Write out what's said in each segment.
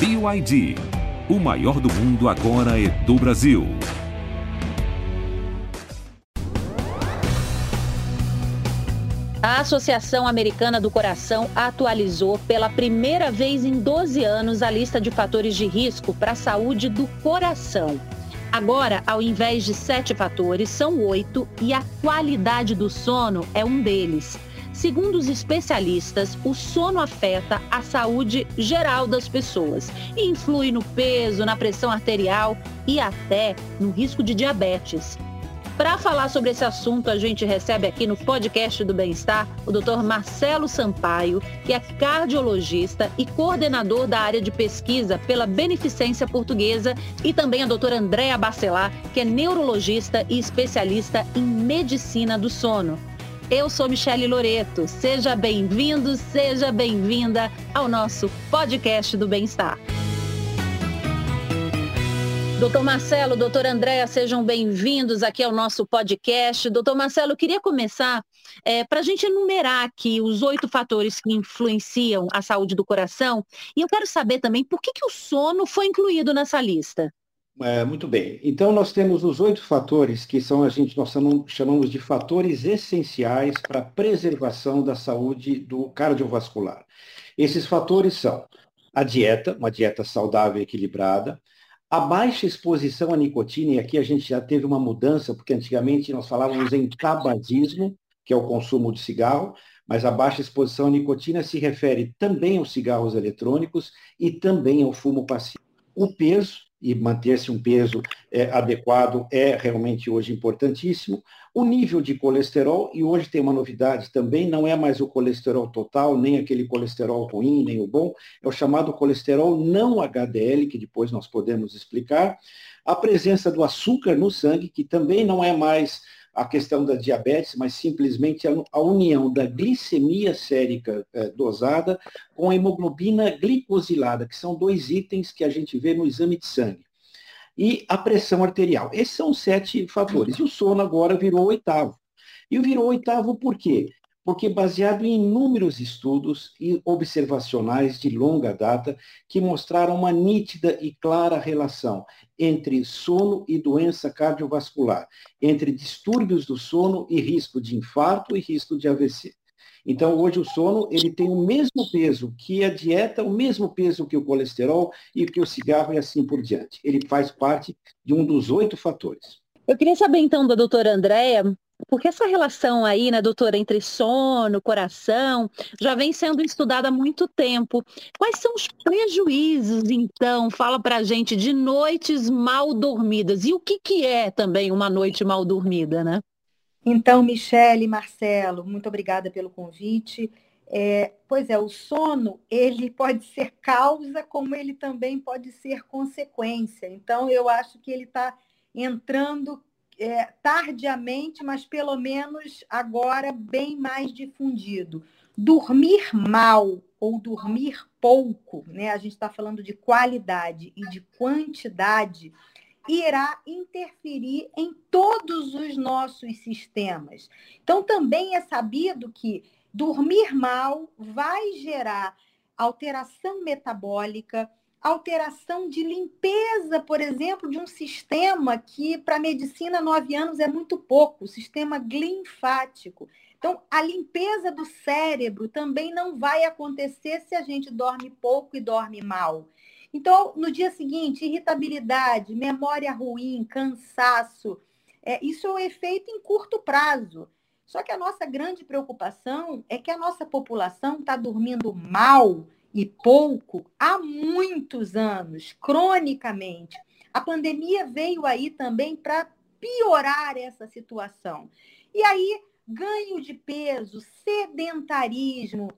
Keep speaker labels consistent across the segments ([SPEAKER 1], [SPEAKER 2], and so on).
[SPEAKER 1] BYD. O maior do mundo agora é do Brasil.
[SPEAKER 2] A Associação Americana do Coração atualizou pela primeira vez em 12 anos a lista de fatores de risco para a saúde do coração. Agora, ao invés de sete fatores, são oito e a qualidade do sono é um deles. Segundo os especialistas, o sono afeta a saúde geral das pessoas e influi no peso, na pressão arterial e até no risco de diabetes. Para falar sobre esse assunto, a gente recebe aqui no podcast do Bem-Estar o Dr. Marcelo Sampaio, que é cardiologista e coordenador da área de pesquisa pela Beneficência Portuguesa, e também a doutora Andréa Bacelar, que é neurologista e especialista em medicina do sono. Eu sou Michele Loreto. Seja bem-vindo, seja bem-vinda ao nosso podcast do bem-estar. Doutor Marcelo, doutor Andréa, sejam bem-vindos aqui ao nosso podcast. Doutor Marcelo, eu queria começar é, para a gente enumerar aqui os oito fatores que influenciam a saúde do coração. E eu quero saber também por que, que o sono foi incluído nessa lista.
[SPEAKER 3] É, muito bem. Então, nós temos os oito fatores que são, a gente, nós chamamos de fatores essenciais para a preservação da saúde do cardiovascular. Esses fatores são a dieta, uma dieta saudável e equilibrada, a baixa exposição à nicotina, e aqui a gente já teve uma mudança, porque antigamente nós falávamos em tabagismo, que é o consumo de cigarro, mas a baixa exposição à nicotina se refere também aos cigarros eletrônicos e também ao fumo passivo. O peso, e manter-se um peso é, adequado é realmente hoje importantíssimo. O nível de colesterol, e hoje tem uma novidade também, não é mais o colesterol total, nem aquele colesterol ruim, nem o bom, é o chamado colesterol não HDL, que depois nós podemos explicar. A presença do açúcar no sangue, que também não é mais a questão da diabetes, mas simplesmente a, união da glicemia sérica eh, dosada com a hemoglobina glicosilada, que são dois itens que a gente vê no exame de sangue. E a pressão arterial. Esses são sete fatores. E o sono agora virou oitavo. E virou oitavo por quê? Porque baseado em inúmeros estudos e observacionais de longa data que mostraram uma nítida e clara relação entre sono e doença cardiovascular, entre distúrbios do sono e risco de infarto e risco de AVC. Então, hoje o sono ele tem o mesmo peso que a dieta, o mesmo peso que o colesterol e que o cigarro e assim por diante. Ele faz parte de um dos oito fatores.
[SPEAKER 2] Eu queria saber então da doutora Andréia, porque essa relação aí, né, doutora, entre sono, coração, já vem sendo estudada há muito tempo. Quais são os prejuízos, então? Fala pra gente de noites mal dormidas. E o que, que é também uma noite mal dormida, né?
[SPEAKER 4] Então, Michele, Marcelo, muito obrigada pelo convite. É, pois é, o sono, ele pode ser causa, como ele também pode ser consequência. Então, eu acho que ele está entrando é, tardiamente, mas pelo menos agora bem mais difundido. Dormir mal ou dormir pouco, né? A gente está falando de qualidade e de quantidade, irá interferir em todos os nossos sistemas. Então, também é sabido que dormir mal vai gerar alteração metabólica, alteração de limpeza, por exemplo, de um sistema que para medicina nove anos é muito pouco, o sistema linfático. Então, a limpeza do cérebro também não vai acontecer se a gente dorme pouco e dorme mal. Então, no dia seguinte, irritabilidade, memória ruim, cansaço, é, isso é um efeito em curto prazo. Só que a nossa grande preocupação é que a nossa população está dormindo mal e pouco há muitos anos, cronicamente. A pandemia veio aí também para piorar essa situação. E aí, ganho de peso, sedentarismo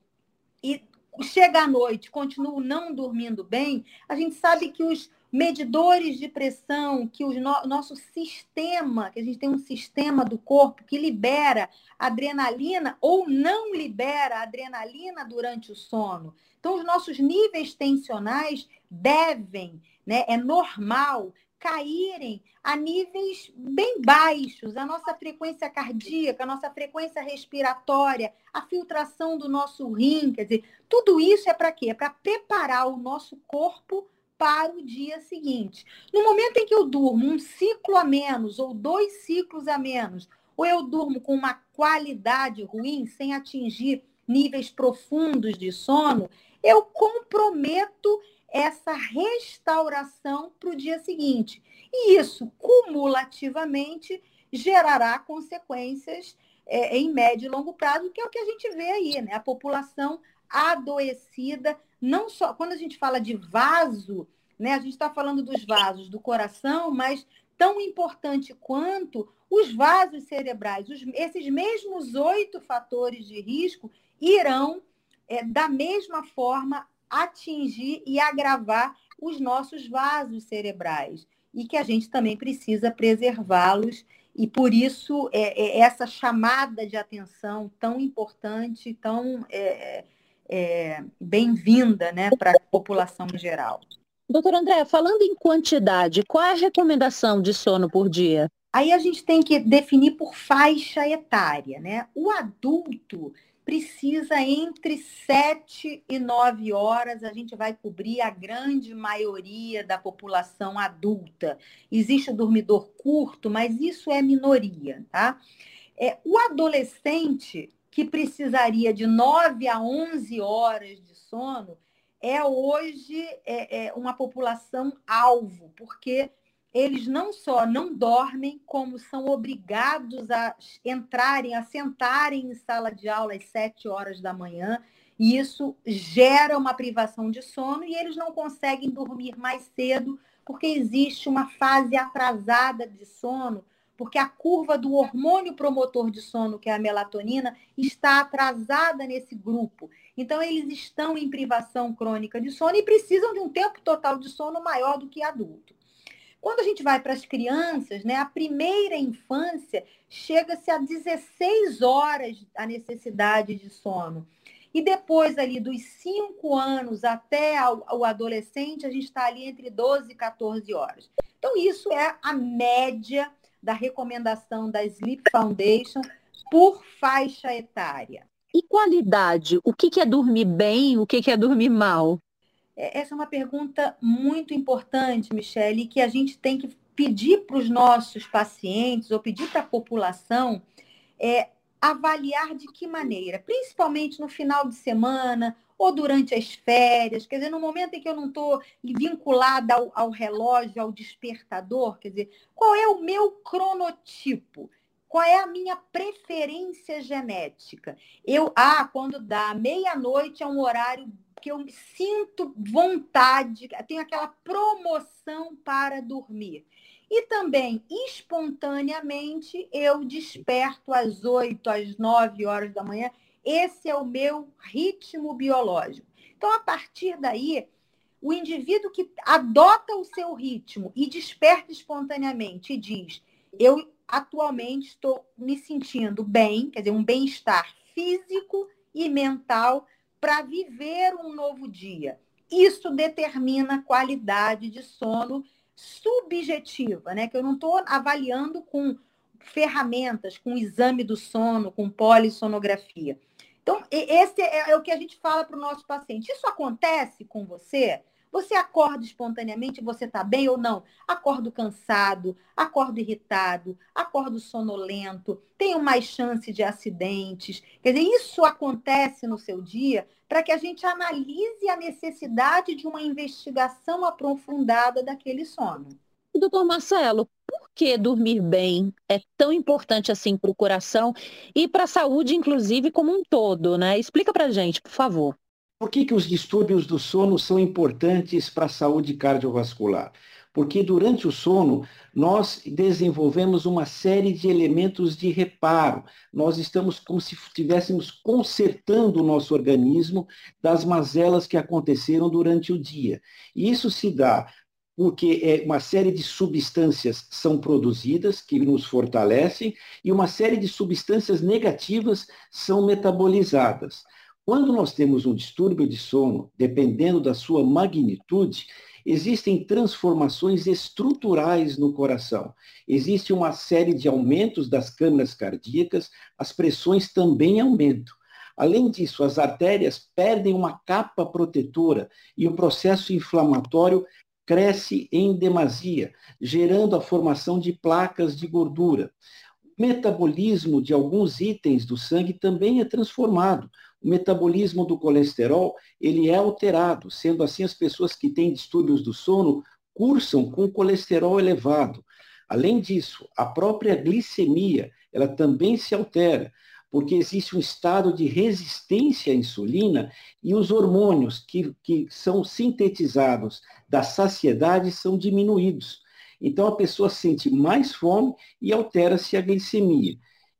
[SPEAKER 4] e chega à noite, continuo não dormindo bem, a gente sabe que os medidores de pressão, que o no, nosso sistema, que a gente tem um sistema do corpo que libera adrenalina ou não libera adrenalina durante o sono. Então, os nossos níveis tensionais devem, né, é normal caírem a níveis bem baixos, a nossa frequência cardíaca, a nossa frequência respiratória, a filtração do nosso rim, quer dizer, tudo isso é para quê? É para preparar o nosso corpo para o dia seguinte. No momento em que eu durmo um ciclo a menos ou dois ciclos a menos, ou eu durmo com uma qualidade ruim, sem atingir níveis profundos de sono, eu comprometo essa restauração para o dia seguinte. E isso, cumulativamente, gerará consequências é, em médio e longo prazo, que é o que a gente vê aí, né? A população adoecida, não só quando a gente fala de vaso, né? A gente está falando dos vasos do coração, mas tão importante quanto os vasos cerebrais, os, esses mesmos oito fatores de risco irão é, da mesma forma atingir e agravar os nossos vasos cerebrais e que a gente também precisa preservá-los e por isso é, é, essa chamada de atenção tão importante, tão é, é bem-vinda né, para a população em geral.
[SPEAKER 2] Doutor André, falando em quantidade, qual é a recomendação de sono por dia?
[SPEAKER 4] Aí a gente tem que definir por faixa etária, né? O adulto precisa entre 7 e 9 horas, a gente vai cobrir a grande maioria da população adulta. Existe o dormidor curto, mas isso é minoria, tá? É, o adolescente que precisaria de 9 a 11 horas de sono é hoje é, é uma população alvo, porque eles não só não dormem, como são obrigados a entrarem, a sentarem em sala de aula às sete horas da manhã. E isso gera uma privação de sono e eles não conseguem dormir mais cedo, porque existe uma fase atrasada de sono, porque a curva do hormônio promotor de sono, que é a melatonina, está atrasada nesse grupo. Então, eles estão em privação crônica de sono e precisam de um tempo total de sono maior do que adulto. Quando a gente vai para as crianças, né, a primeira infância chega-se a 16 horas a necessidade de sono. E depois ali dos 5 anos até o adolescente, a gente está ali entre 12 e 14 horas. Então, isso é a média da recomendação da Sleep Foundation por faixa etária.
[SPEAKER 2] E qualidade? O que é dormir bem? O que é dormir mal?
[SPEAKER 4] É, essa é uma pergunta muito importante, Michele, que a gente tem que pedir para os nossos pacientes ou pedir para a população é, avaliar de que maneira, principalmente no final de semana ou durante as férias, quer dizer, no momento em que eu não estou vinculada ao, ao relógio, ao despertador, quer dizer, qual é o meu cronotipo? Qual é a minha preferência genética? Eu, ah, quando dá meia-noite é um horário que eu sinto vontade, tenho aquela promoção para dormir. E também, espontaneamente, eu desperto às 8, às 9 horas da manhã. Esse é o meu ritmo biológico. Então, a partir daí, o indivíduo que adota o seu ritmo e desperta espontaneamente e diz: Eu atualmente estou me sentindo bem, quer dizer, um bem-estar físico e mental para viver um novo dia. Isso determina qualidade de sono subjetiva, né? Que eu não estou avaliando com ferramentas, com exame do sono, com polissonografia. Então, esse é, é o que a gente fala para o nosso paciente. Isso acontece com você? Você acorda espontaneamente, você está bem ou não? Acordo cansado, acordo irritado, acordo sonolento, tenho mais chance de acidentes. Quer dizer, isso acontece no seu dia para que a gente analise a necessidade de uma investigação aprofundada daquele sono.
[SPEAKER 2] Doutor Marcelo, por que dormir bem é tão importante assim para o coração e para a saúde, inclusive, como um todo, né? Explica para gente, por favor.
[SPEAKER 3] Por que, que os distúrbios do sono são importantes para a saúde cardiovascular? Porque durante o sono, nós desenvolvemos uma série de elementos de reparo. Nós estamos como se estivéssemos consertando o nosso organismo das mazelas que aconteceram durante o dia. E isso se dá porque é, uma série de substâncias são produzidas que nos fortalecem e uma série de substâncias negativas são metabolizadas. Quando nós temos um distúrbio de sono, dependendo da sua magnitude, existem transformações estruturais no coração. Existe uma série de aumentos das câmaras cardíacas, as pressões também aumentam. Além disso, as artérias perdem uma capa protetora e o processo inflamatório cresce em demasia, gerando a formação de placas de gordura. O metabolismo de alguns itens do sangue também é transformado. O metabolismo do colesterol, ele é alterado, sendo assim as pessoas que têm distúrbios do sono cursam com colesterol elevado. Além disso, a própria glicemia, ela também se altera, porque existe um estado de resistência à insulina e os hormônios que, que são sintetizados da saciedade são diminuídos. Então a pessoa sente mais fome e altera-se a glicemia.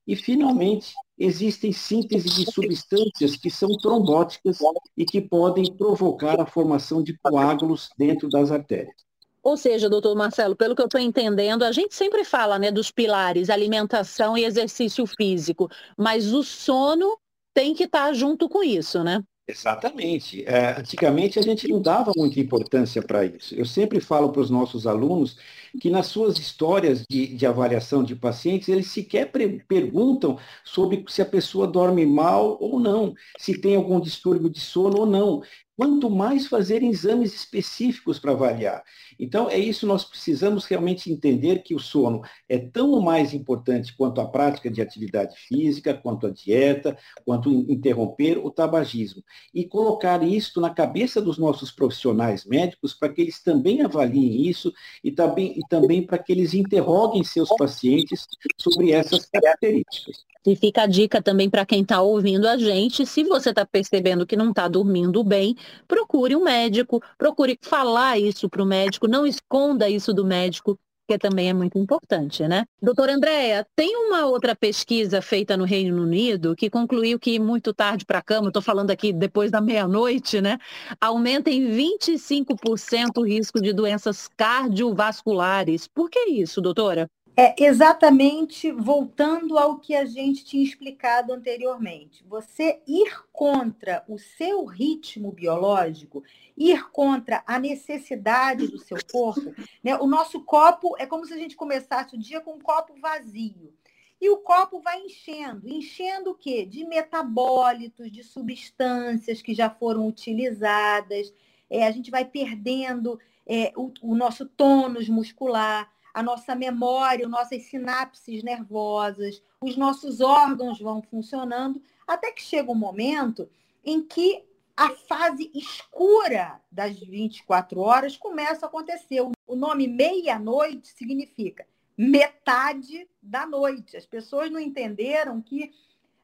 [SPEAKER 3] E, finalmente, existem síntese de substâncias que são trombóticas e que podem provocar a formação de coágulos dentro das artérias.
[SPEAKER 2] Ou seja, doutor Marcelo, pelo que eu estou entendendo, a gente sempre fala né, dos pilares, alimentação e exercício físico, mas o sono tem que estar junto com isso, né?
[SPEAKER 3] Exatamente. É, antigamente a gente não dava muita importância para isso. Eu sempre falo para os nossos alunos que nas suas histórias de, de avaliação de pacientes, eles sequer perguntam sobre se a pessoa dorme mal ou não, se tem algum distúrbio de sono ou não quanto mais fazer exames específicos para avaliar. Então, é isso, nós precisamos realmente entender que o sono é tão mais importante quanto a prática de atividade física, quanto a dieta, quanto interromper o tabagismo. E colocar isso na cabeça dos nossos profissionais médicos para que eles também avaliem isso e também, e também para que eles interroguem seus pacientes sobre essas características.
[SPEAKER 2] E fica a dica também para quem está ouvindo a gente, se você está percebendo que não está dormindo bem, procure um médico, procure falar isso para o médico, não esconda isso do médico, que também é muito importante, né? Doutora Andréia, tem uma outra pesquisa feita no Reino Unido que concluiu que muito tarde para a cama, estou falando aqui depois da meia-noite, né? Aumenta em 25% o risco de doenças cardiovasculares. Por que isso, doutora?
[SPEAKER 4] É exatamente voltando ao que a gente tinha explicado anteriormente. Você ir contra o seu ritmo biológico, ir contra a necessidade do seu corpo. Né? O nosso copo é como se a gente começasse o dia com um copo vazio. E o copo vai enchendo. Enchendo o quê? De metabólitos, de substâncias que já foram utilizadas. É, a gente vai perdendo é, o, o nosso tônus muscular a nossa memória, nossas sinapses nervosas, os nossos órgãos vão funcionando, até que chega um momento em que a fase escura das 24 horas começa a acontecer. O nome meia-noite significa metade da noite. As pessoas não entenderam que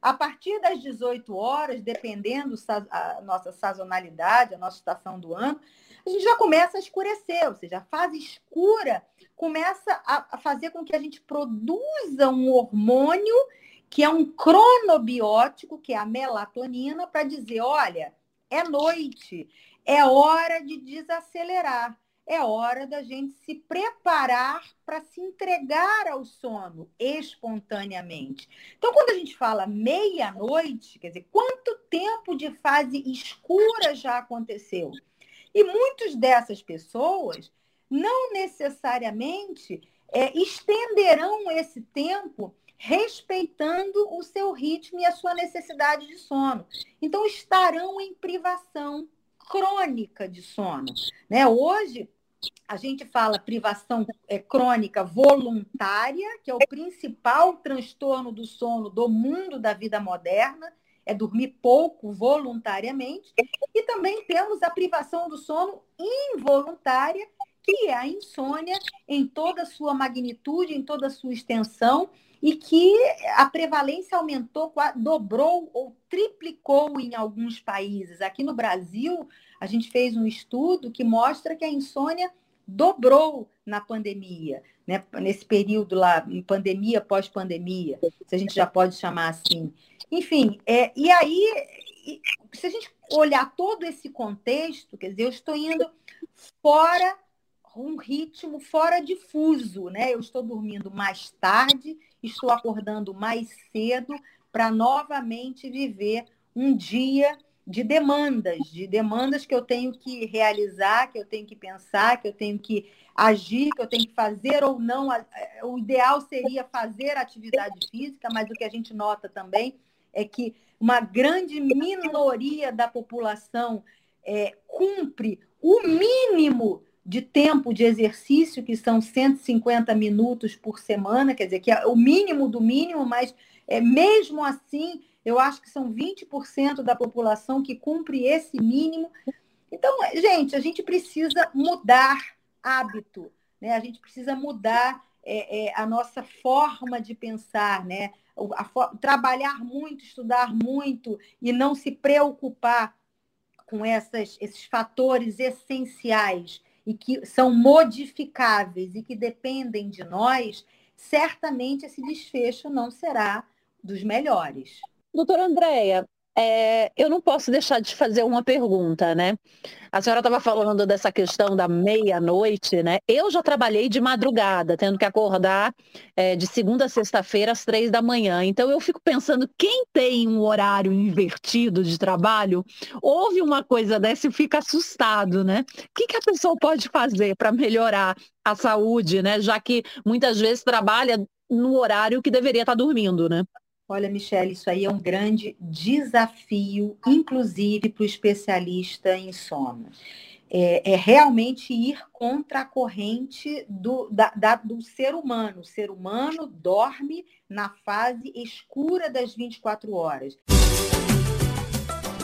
[SPEAKER 4] a partir das 18 horas, dependendo da nossa sazonalidade, a nossa estação do ano, a gente já começa a escurecer, ou seja, a fase escura começa a fazer com que a gente produza um hormônio que é um cronobiótico, que é a melatonina, para dizer, olha, é noite, é hora de desacelerar, é hora da gente se preparar para se entregar ao sono espontaneamente. Então, quando a gente fala meia-noite, quer dizer, quanto tempo de fase escura já aconteceu? E muitas dessas pessoas não necessariamente é, estenderão esse tempo respeitando o seu ritmo e a sua necessidade de sono. Então, estarão em privação crônica de sono. Né? Hoje, a gente fala privação é, crônica voluntária, que é o principal transtorno do sono do mundo da vida moderna, é dormir pouco voluntariamente, e também temos a privação do sono involuntária, que é a insônia em toda a sua magnitude, em toda a sua extensão, e que a prevalência aumentou, dobrou ou triplicou em alguns países. Aqui no Brasil, a gente fez um estudo que mostra que a insônia dobrou na pandemia, né? nesse período lá, em pandemia, pós-pandemia, se a gente já pode chamar assim. Enfim, é, e aí, se a gente olhar todo esse contexto, quer dizer, eu estou indo fora um ritmo fora de fuso, né? Eu estou dormindo mais tarde, estou acordando mais cedo para novamente viver um dia de demandas, de demandas que eu tenho que realizar, que eu tenho que pensar, que eu tenho que agir, que eu tenho que fazer ou não. O ideal seria fazer atividade física, mas o que a gente nota também é que uma grande minoria da população é, cumpre o mínimo de tempo de exercício, que são 150 minutos por semana, quer dizer, que é o mínimo do mínimo, mas é, mesmo assim, eu acho que são 20% da população que cumpre esse mínimo. Então, gente, a gente precisa mudar hábito, né? a gente precisa mudar é, é, a nossa forma de pensar, né? Trabalhar muito, estudar muito e não se preocupar com essas, esses fatores essenciais e que são modificáveis e que dependem de nós, certamente esse desfecho não será dos melhores.
[SPEAKER 2] Doutora Andréia, é, eu não posso deixar de fazer uma pergunta, né? A senhora estava falando dessa questão da meia-noite, né? Eu já trabalhei de madrugada, tendo que acordar é, de segunda a sexta-feira às três da manhã. Então eu fico pensando, quem tem um horário invertido de trabalho, ouve uma coisa dessa e fica assustado, né? O que, que a pessoa pode fazer para melhorar a saúde, né? Já que muitas vezes trabalha no horário que deveria estar dormindo, né?
[SPEAKER 4] Olha, Michelle, isso aí é um grande desafio, inclusive para o especialista em sono. É, é, realmente ir contra a corrente do, da, da, do ser humano. O ser humano dorme na fase escura das 24 horas.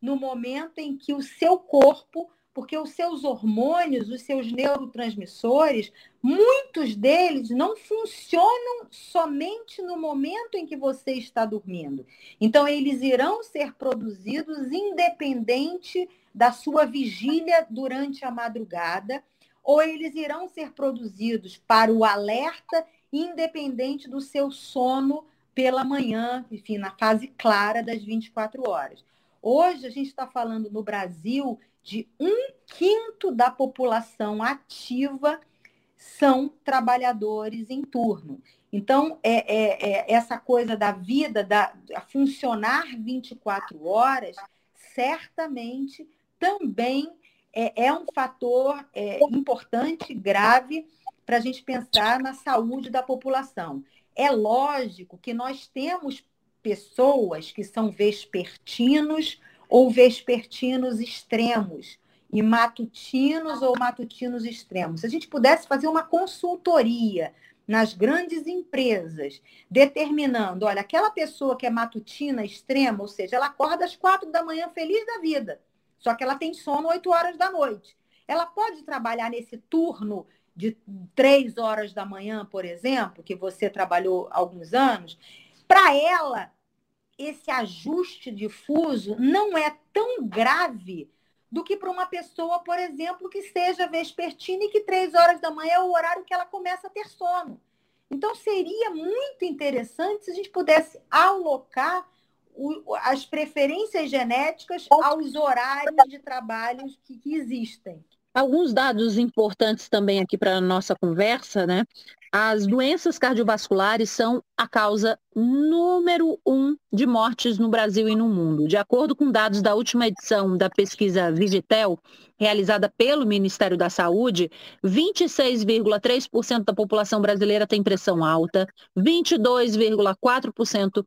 [SPEAKER 4] no momento em que o seu corpo, porque os seus hormônios, os seus neurotransmissores, muitos deles não funcionam somente no momento em que você está dormindo. Então, eles irão ser produzidos independente da sua vigília durante a madrugada, ou eles irão ser produzidos para o alerta, independente do seu sono pela manhã, enfim, na fase clara das 24 horas. Hoje a gente está falando no Brasil de um quinto da população ativa são trabalhadores em turno. Então, é, é, é essa coisa da vida, da, funcionar 24 horas, certamente também é, é um fator é, importante, grave, para a gente pensar na saúde da população. É lógico que nós temos pessoas que são vespertinos ou vespertinos extremos e matutinos ou matutinos extremos. Se a gente pudesse fazer uma consultoria nas grandes empresas, determinando, olha, aquela pessoa que é matutina extrema, ou seja, ela acorda às quatro da manhã feliz da vida, só que ela tem sono oito horas da noite. Ela pode trabalhar nesse turno de três horas da manhã, por exemplo, que você trabalhou alguns anos, para ela esse ajuste difuso não é tão grave do que para uma pessoa, por exemplo, que seja vespertina e que três horas da manhã é o horário que ela começa a ter sono. Então, seria muito interessante se a gente pudesse alocar o, as preferências genéticas aos horários de trabalho que, que existem.
[SPEAKER 2] Alguns dados importantes também aqui para a nossa conversa, né? As doenças cardiovasculares são a causa número um de mortes no Brasil e no mundo. De acordo com dados da última edição da pesquisa Vigitel, realizada pelo Ministério da Saúde, 26,3% da população brasileira tem pressão alta, 22,4%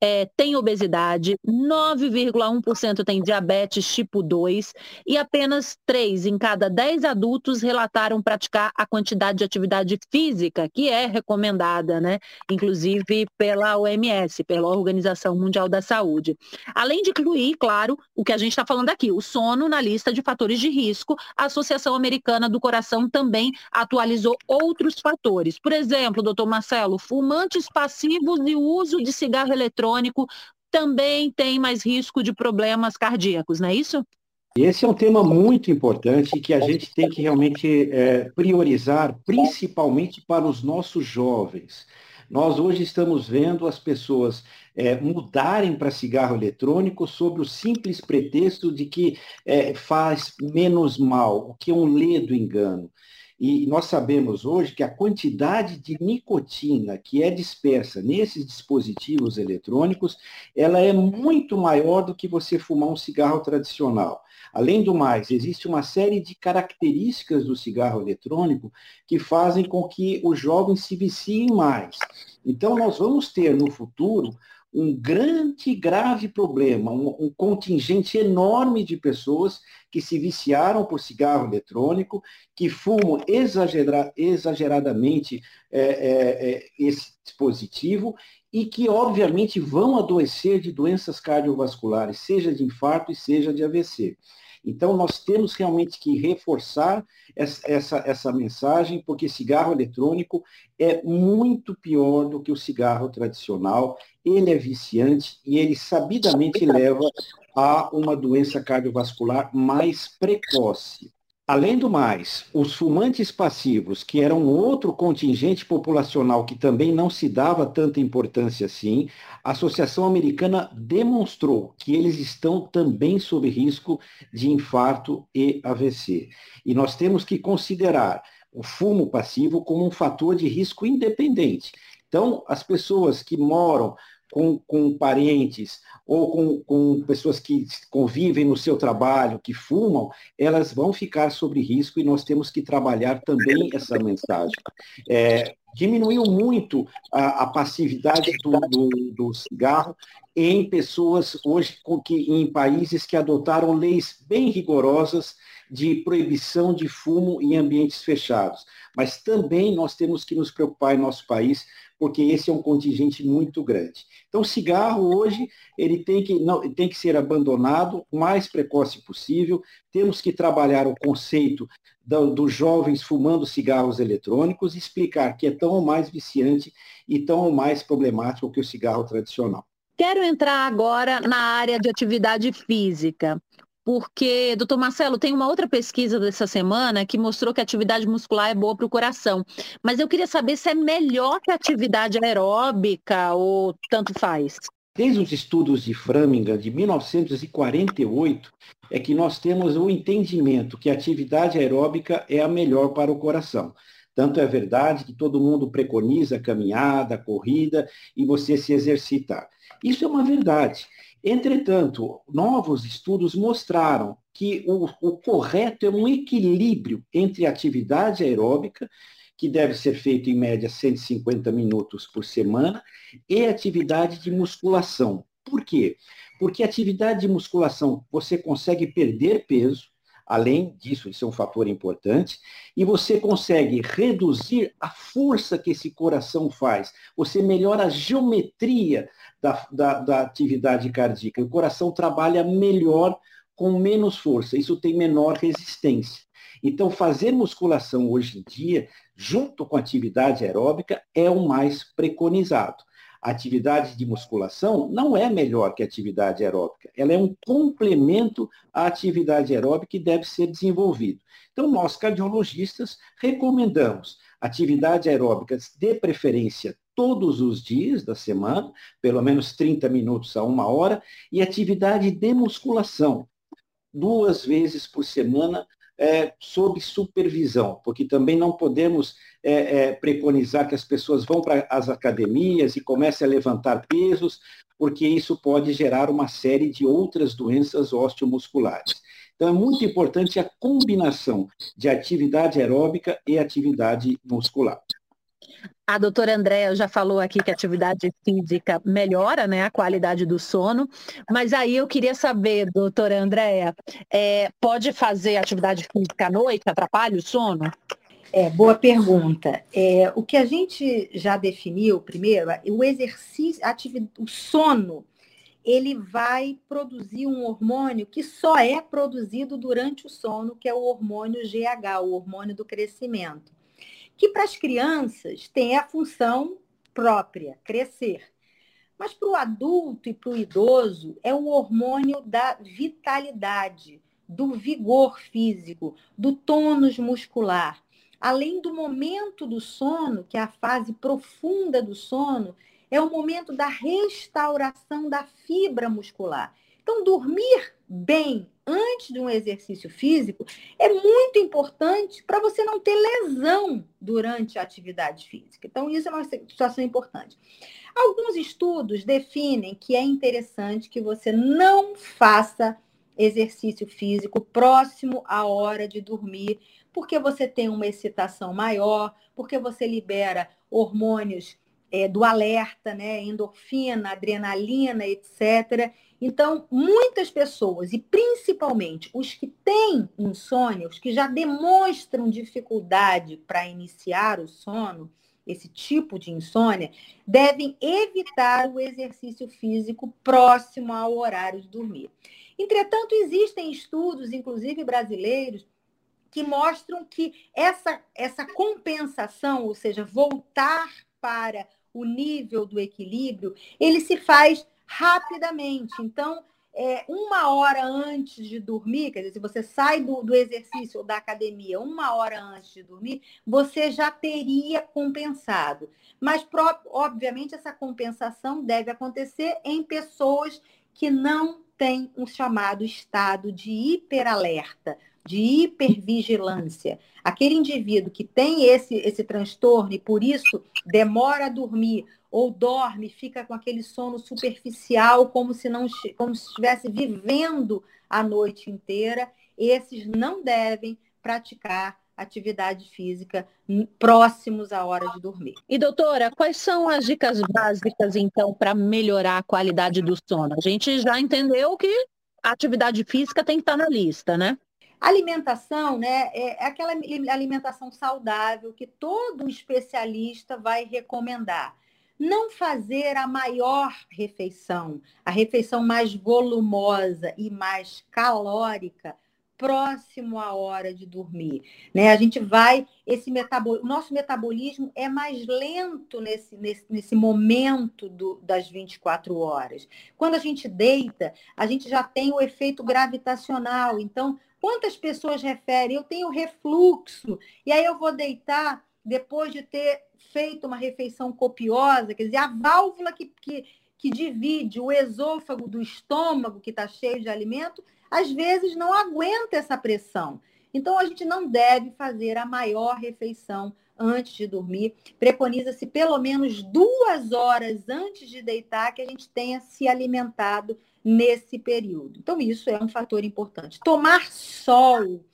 [SPEAKER 2] é, tem obesidade, 9,1% tem diabetes tipo 2 e apenas 3 em cada 10 adultos relataram praticar a quantidade de atividade física que é recomendada, né? Inclusive pela OMS, pela Organização Mundial da Saúde. Além de incluir, claro, o que a gente está falando aqui, o sono na lista de fatores de risco, a Associação Americana do Coração também atualizou outros fatores. Por exemplo, doutor Marcelo, fumantes passivos e uso de cigarro eletrônico também tem mais risco de problemas cardíacos, não é isso?
[SPEAKER 3] Esse é um tema muito importante que a gente tem que realmente é, priorizar, principalmente para os nossos jovens. Nós hoje estamos vendo as pessoas é, mudarem para cigarro eletrônico sob o simples pretexto de que é, faz menos mal, o que é um ledo engano. E nós sabemos hoje que a quantidade de nicotina que é dispersa nesses dispositivos eletrônicos, ela é muito maior do que você fumar um cigarro tradicional. Além do mais, existe uma série de características do cigarro eletrônico que fazem com que os jovens se viciem mais. Então, nós vamos ter no futuro um grande e grave problema, um, um, contingente enorme de pessoas que se viciaram por cigarro eletrônico, que fumam exagera, exageradamente é, é, é, esse dispositivo e que, obviamente, vão adoecer de doenças cardiovasculares, seja de infarto e seja de AVC. Então, nós temos realmente que reforçar essa, essa mensagem, porque cigarro eletrônico é muito pior do que o cigarro tradicional, ele é viciante e ele sabidamente leva a uma doença cardiovascular mais precoce. Além do mais, os fumantes passivos, que eram outro contingente populacional que também não se dava tanta importância assim, a Associação Americana demonstrou que eles estão também sob risco de infarto e AVC. E nós temos que considerar o fumo passivo como um fator de risco independente. Então, as pessoas que moram com, com parentes ou com, com pessoas que convivem no seu trabalho, que fumam, elas vão ficar sob risco e nós temos que trabalhar também essa mensagem. É, diminuiu muito a, a passividade do, do, do, cigarro em pessoas hoje com que, em países que adotaram leis bem rigorosas de proibição de fumo em ambientes fechados. Mas também nós temos que nos preocupar em nosso país porque esse é um contingente muito grande. Então, o cigarro hoje ele tem que, não, tem que ser abandonado o mais precoce possível. Temos que trabalhar o conceito do, dos jovens fumando cigarros eletrônicos e explicar que é tão mais viciante e tão mais problemático que o cigarro tradicional.
[SPEAKER 2] Quero entrar agora na área de atividade física porque, doutor Marcelo, tem uma outra pesquisa dessa semana que mostrou que a atividade muscular é boa para o coração. Mas eu queria saber se é melhor que a atividade aeróbica ou tanto faz.
[SPEAKER 3] Desde os estudos de Framingham, de 1948, é que nós temos o entendimento que a atividade aeróbica é a melhor para o coração. Tanto é verdade que todo mundo preconiza caminhada, corrida e você se exercitar. Isso é uma verdade. Entretanto, novos estudos mostraram que o, o correto é um equilíbrio entre atividade aeróbica, que deve ser feita em média 150 minutos por semana, e atividade de musculação. Por quê? Porque atividade de musculação você consegue perder peso, além disso, isso é um fator importante, e você consegue reduzir a força que esse coração faz. Você melhora a geometria da, da, da atividade cardíaca. O coração trabalha melhor com menos força, isso tem menor resistência. Então, fazer musculação hoje em dia, junto com atividade aeróbica, é o mais preconizado. Atividade de musculação não é melhor que a atividade aeróbica, ela é um complemento à atividade aeróbica que deve ser desenvolvido. Então, nós cardiologistas recomendamos atividade aeróbica de preferência todos os dias da semana, pelo menos 30 minutos a uma hora, e atividade de musculação, duas vezes por semana, é, sob supervisão, porque também não podemos é, é, preconizar que as pessoas vão para as academias e comecem a levantar pesos, porque isso pode gerar uma série de outras doenças osteomusculares. Então, é muito importante a combinação de atividade aeróbica e atividade muscular.
[SPEAKER 2] A doutora Andréa já falou aqui que a atividade física melhora né, a qualidade do sono, mas aí eu queria saber, doutora Andréa, é, pode fazer atividade física à noite, atrapalha o sono?
[SPEAKER 4] É, boa pergunta. É, o que a gente já definiu, primeiro, o exercício, o sono, ele vai produzir um hormônio que só é produzido durante o sono, que é o hormônio GH, o hormônio do crescimento que para as crianças tem a função própria, crescer. Mas para o adulto e para o idoso é o hormônio da vitalidade, do vigor físico, do tônus muscular. Além do momento do sono, que é a fase profunda do sono, é o momento da restauração da fibra muscular. Então, dormir bem antes de um exercício físico é muito importante para você não ter lesão durante a atividade física. Então, isso é uma situação importante. Alguns estudos definem que é interessante que você não faça exercício físico próximo à hora de dormir, porque você tem uma excitação maior, porque você libera hormônios é, do alerta, né, endorfina, adrenalina, etc. Então, muitas pessoas, e principalmente os que têm insônia, os que já demonstram dificuldade para iniciar o sono, esse tipo de insônia, devem evitar o exercício físico próximo ao horário de dormir. Entretanto, existem estudos, inclusive brasileiros, que mostram que essa, essa compensação, ou seja, voltar para o nível do equilíbrio, ele se faz rapidamente. Então, é, uma hora antes de dormir, quer dizer, se você sai do, do exercício ou da academia uma hora antes de dormir, você já teria compensado. Mas, obviamente, essa compensação deve acontecer em pessoas que não têm um chamado estado de hiperalerta, de hipervigilância. Aquele indivíduo que tem esse, esse transtorno e por isso demora a dormir ou dorme, fica com aquele sono superficial, como se não como se estivesse vivendo a noite inteira, esses não devem praticar atividade física próximos à hora de dormir.
[SPEAKER 2] E doutora, quais são as dicas básicas então para melhorar a qualidade do sono? A gente já entendeu que a atividade física tem que estar na lista, né?
[SPEAKER 4] Alimentação, né, é aquela alimentação saudável que todo especialista vai recomendar não fazer a maior refeição, a refeição mais volumosa e mais calórica próximo à hora de dormir, né? A gente vai esse metabol, nosso metabolismo é mais lento nesse, nesse, nesse momento do, das 24 horas. Quando a gente deita, a gente já tem o efeito gravitacional. Então, quantas pessoas referem? Eu tenho refluxo e aí eu vou deitar depois de ter feito uma refeição copiosa, quer dizer, a válvula que, que, que divide o esôfago do estômago, que está cheio de alimento, às vezes não aguenta essa pressão. Então, a gente não deve fazer a maior refeição antes de dormir. Preconiza-se pelo menos duas horas antes de deitar que a gente tenha se alimentado nesse período. Então, isso é um fator importante. Tomar sol.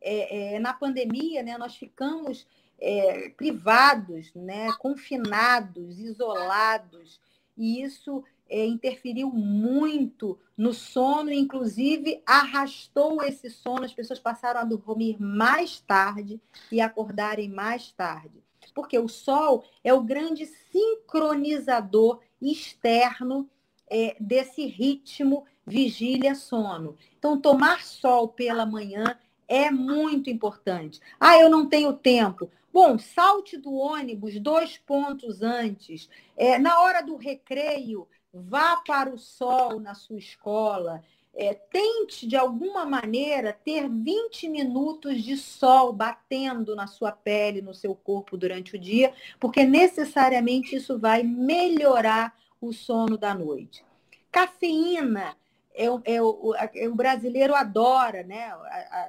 [SPEAKER 4] É, é, na pandemia, né, nós ficamos é, privados, né, confinados, isolados, e isso é, interferiu muito no sono, inclusive arrastou esse sono, as pessoas passaram a dormir mais tarde e acordarem mais tarde. Porque o sol é o grande sincronizador externo é, desse ritmo vigília-sono. Então, tomar sol pela manhã é muito importante. Ah, eu não tenho tempo. Bom, salte do ônibus dois pontos antes. É, na hora do recreio, vá para o sol na sua escola. É, tente, de alguma maneira, ter 20 minutos de sol batendo na sua pele, no seu corpo durante o dia, porque necessariamente isso vai melhorar o sono da noite. Cafeína. É, é, o, é, o brasileiro adora, né?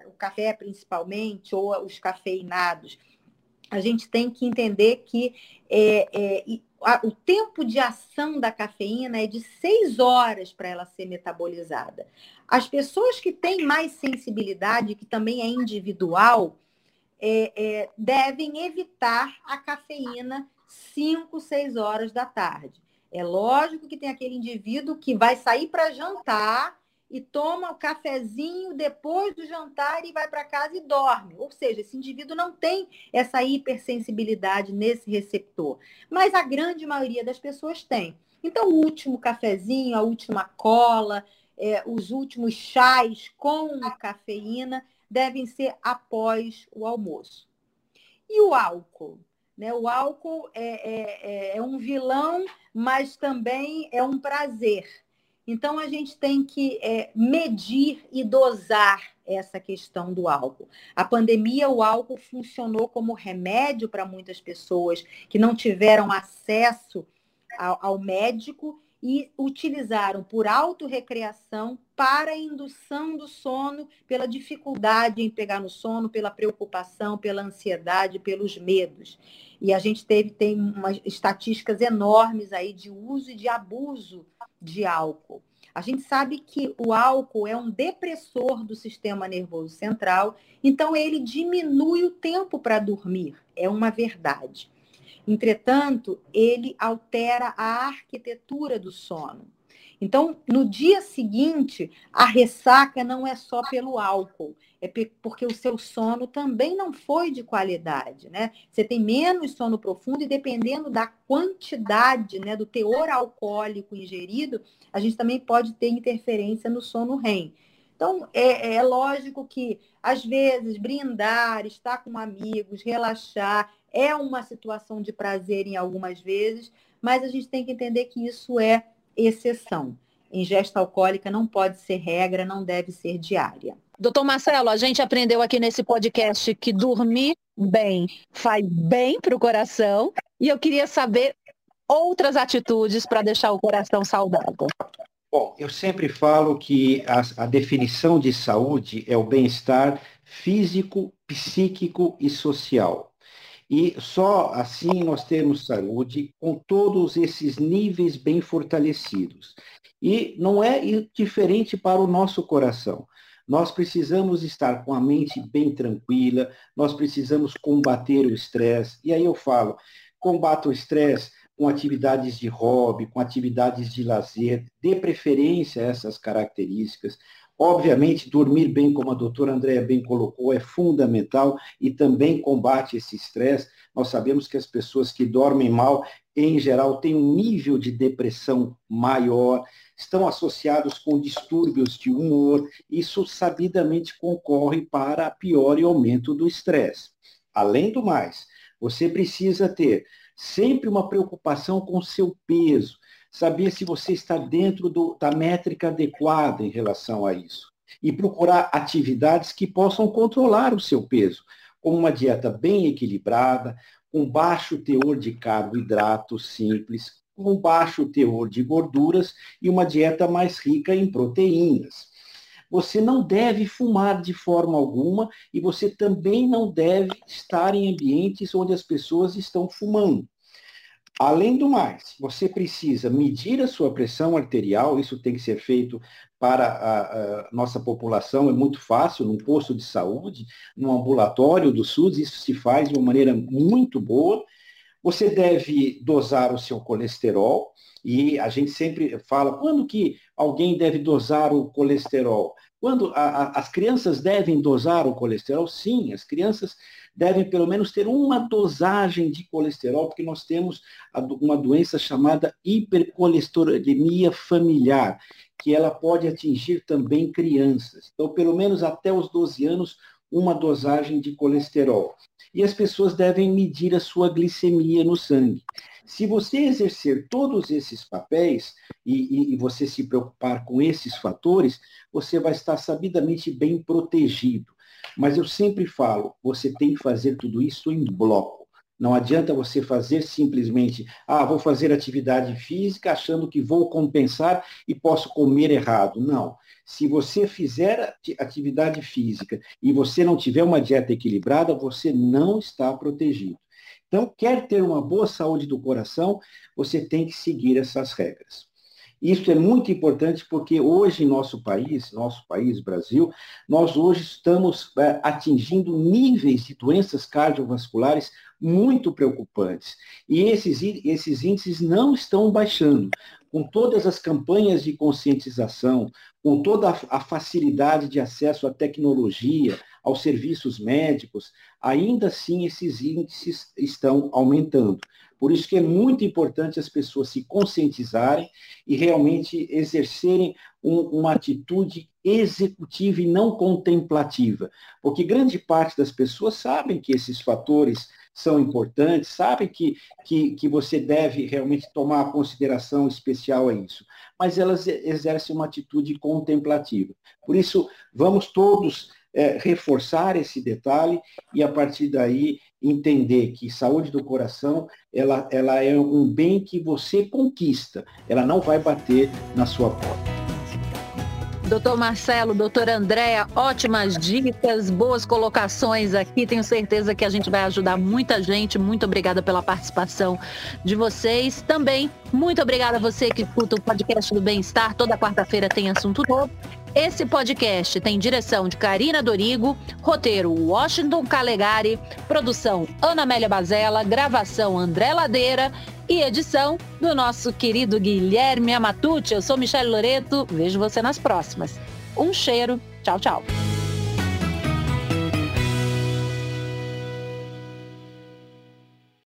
[SPEAKER 4] o café principalmente, ou os cafeinados a gente tem que entender que é, é, o tempo de ação da cafeína é de seis horas para ela ser metabolizada. As pessoas que têm mais sensibilidade, que também é individual, é, é devem evitar a cafeína 5, 6 horas da tarde. É lógico que tem aquele indivíduo que vai sair para jantar e toma o cafezinho depois do jantar e vai para casa e dorme. Ou seja, esse indivíduo não tem essa hipersensibilidade nesse receptor. Mas a grande maioria das pessoas tem. Então, o último cafezinho, a última cola, é, os últimos chás com cafeína devem ser após o almoço. E o álcool? Né? O álcool é, é, é, é um vilão, mas também é um prazer. Então, a gente tem que é, medir e dosar essa questão do álcool. A pandemia, o álcool funcionou como remédio para muitas pessoas que não tiveram acesso ao, ao médico e utilizaram por autorrecreação para indução do sono, pela dificuldade em pegar no sono, pela preocupação, pela ansiedade, pelos medos. E a gente teve tem umas estatísticas enormes aí de uso e de abuso de álcool. A gente sabe que o álcool é um depressor do sistema nervoso central, então ele diminui o tempo para dormir. É uma verdade. Entretanto, ele altera a arquitetura do sono. Então, no dia seguinte, a ressaca não é só pelo álcool, é porque o seu sono também não foi de qualidade, né? Você tem menos sono profundo e dependendo da quantidade, né, do teor alcoólico ingerido, a gente também pode ter interferência no sono REM. Então, é, é lógico que, às vezes, brindar, estar com amigos, relaxar, é uma situação de prazer em algumas vezes, mas a gente tem que entender que isso é exceção. Ingesta alcoólica não pode ser regra, não deve ser diária.
[SPEAKER 2] Doutor Marcelo, a gente aprendeu aqui nesse podcast que dormir bem faz bem para o coração e eu queria saber outras atitudes para deixar o coração saudável.
[SPEAKER 3] Bom, eu sempre falo que a, a definição de saúde é o bem-estar físico, psíquico e social. E só assim nós temos saúde com todos esses níveis bem fortalecidos. E não é diferente para o nosso coração. Nós precisamos estar com a mente bem tranquila, nós precisamos combater o estresse. E aí eu falo, combata o estresse com atividades de hobby, com atividades de lazer, dê preferência a essas características. Obviamente, dormir bem, como a doutora Andréa bem colocou, é fundamental e também combate esse estresse. Nós sabemos que as pessoas que dormem mal, em geral, têm um nível de depressão maior, estão associados com distúrbios de humor. Isso sabidamente concorre para pior e aumento do estresse. Além do mais, você precisa ter sempre uma preocupação com seu peso saber se você está dentro do, da métrica adequada em relação a isso. E procurar atividades que possam controlar o seu peso, como uma dieta bem equilibrada, com baixo teor de carboidratos simples, com baixo teor de gorduras e uma dieta mais rica em proteínas. Você não deve fumar de forma alguma e você também não deve estar em ambientes onde as pessoas estão fumando. Além do mais, você precisa medir a sua pressão arterial, isso tem que ser feito para a, a, nossa população, é muito fácil, num posto de saúde, num ambulatório do SUS, isso se faz de uma maneira muito boa. Você deve dosar o seu colesterol, e a gente sempre fala, quando que alguém deve dosar o colesterol? Quando a, a, as crianças devem dosar o colesterol? Sim, as crianças devem pelo menos ter uma dosagem de colesterol, porque nós temos uma doença chamada hipercolesterolemia familiar, que ela pode atingir também crianças. Então, pelo menos até os 12 anos, uma dosagem de colesterol. E as pessoas devem medir a sua glicemia no sangue. Se você exercer todos esses papéis e, e, e, você se preocupar com esses fatores, você vai estar sabidamente bem protegido. Mas eu sempre falo, você tem que fazer tudo isso em bloco. Não adianta você fazer simplesmente, ah, vou fazer atividade física achando que vou compensar e posso comer errado. Não. Se você fizer atividade física e você não tiver uma dieta equilibrada, você não está protegido. Então, quer ter uma boa saúde do coração, você tem que seguir essas regras. Isso é muito importante porque hoje em nosso país, nosso país, Brasil, nós hoje estamos é, atingindo níveis de doenças cardiovasculares muito preocupantes. E esses, esses índices não estão baixando. Com todas as campanhas de conscientização, com toda a facilidade de acesso à tecnologia, aos serviços médicos, ainda assim esses índices estão aumentando. Por isso que é muito importante as pessoas se conscientizarem e realmente exercerem um, uma atitude executiva e não contemplativa. Porque grande parte das pessoas sabem que esses fatores são importantes, sabem que, que, que você deve realmente tomar consideração especial a isso, mas elas exercem uma atitude contemplativa. Por isso, vamos todos é, reforçar esse detalhe e, a partir daí, entender que saúde do coração ela, ela é um bem que você conquista, ela não vai bater na sua porta.
[SPEAKER 2] Doutor Marcelo, doutor Andréa, ótimas dicas, boas colocações aqui. Tenho certeza que a gente vai ajudar muita gente. Muito obrigada pela participação de vocês. Também, muito obrigada a você que escuta o podcast do Bem-Estar. Toda quarta-feira tem assunto novo. Esse podcast tem direção de Karina Dorigo, roteiro Washington Calegari, produção Ana Amélia Bazella, gravação André Ladeira e edição do nosso querido Guilherme Amatucci. Eu sou Michelle Loreto, vejo você nas próximas. Um cheiro, tchau, tchau.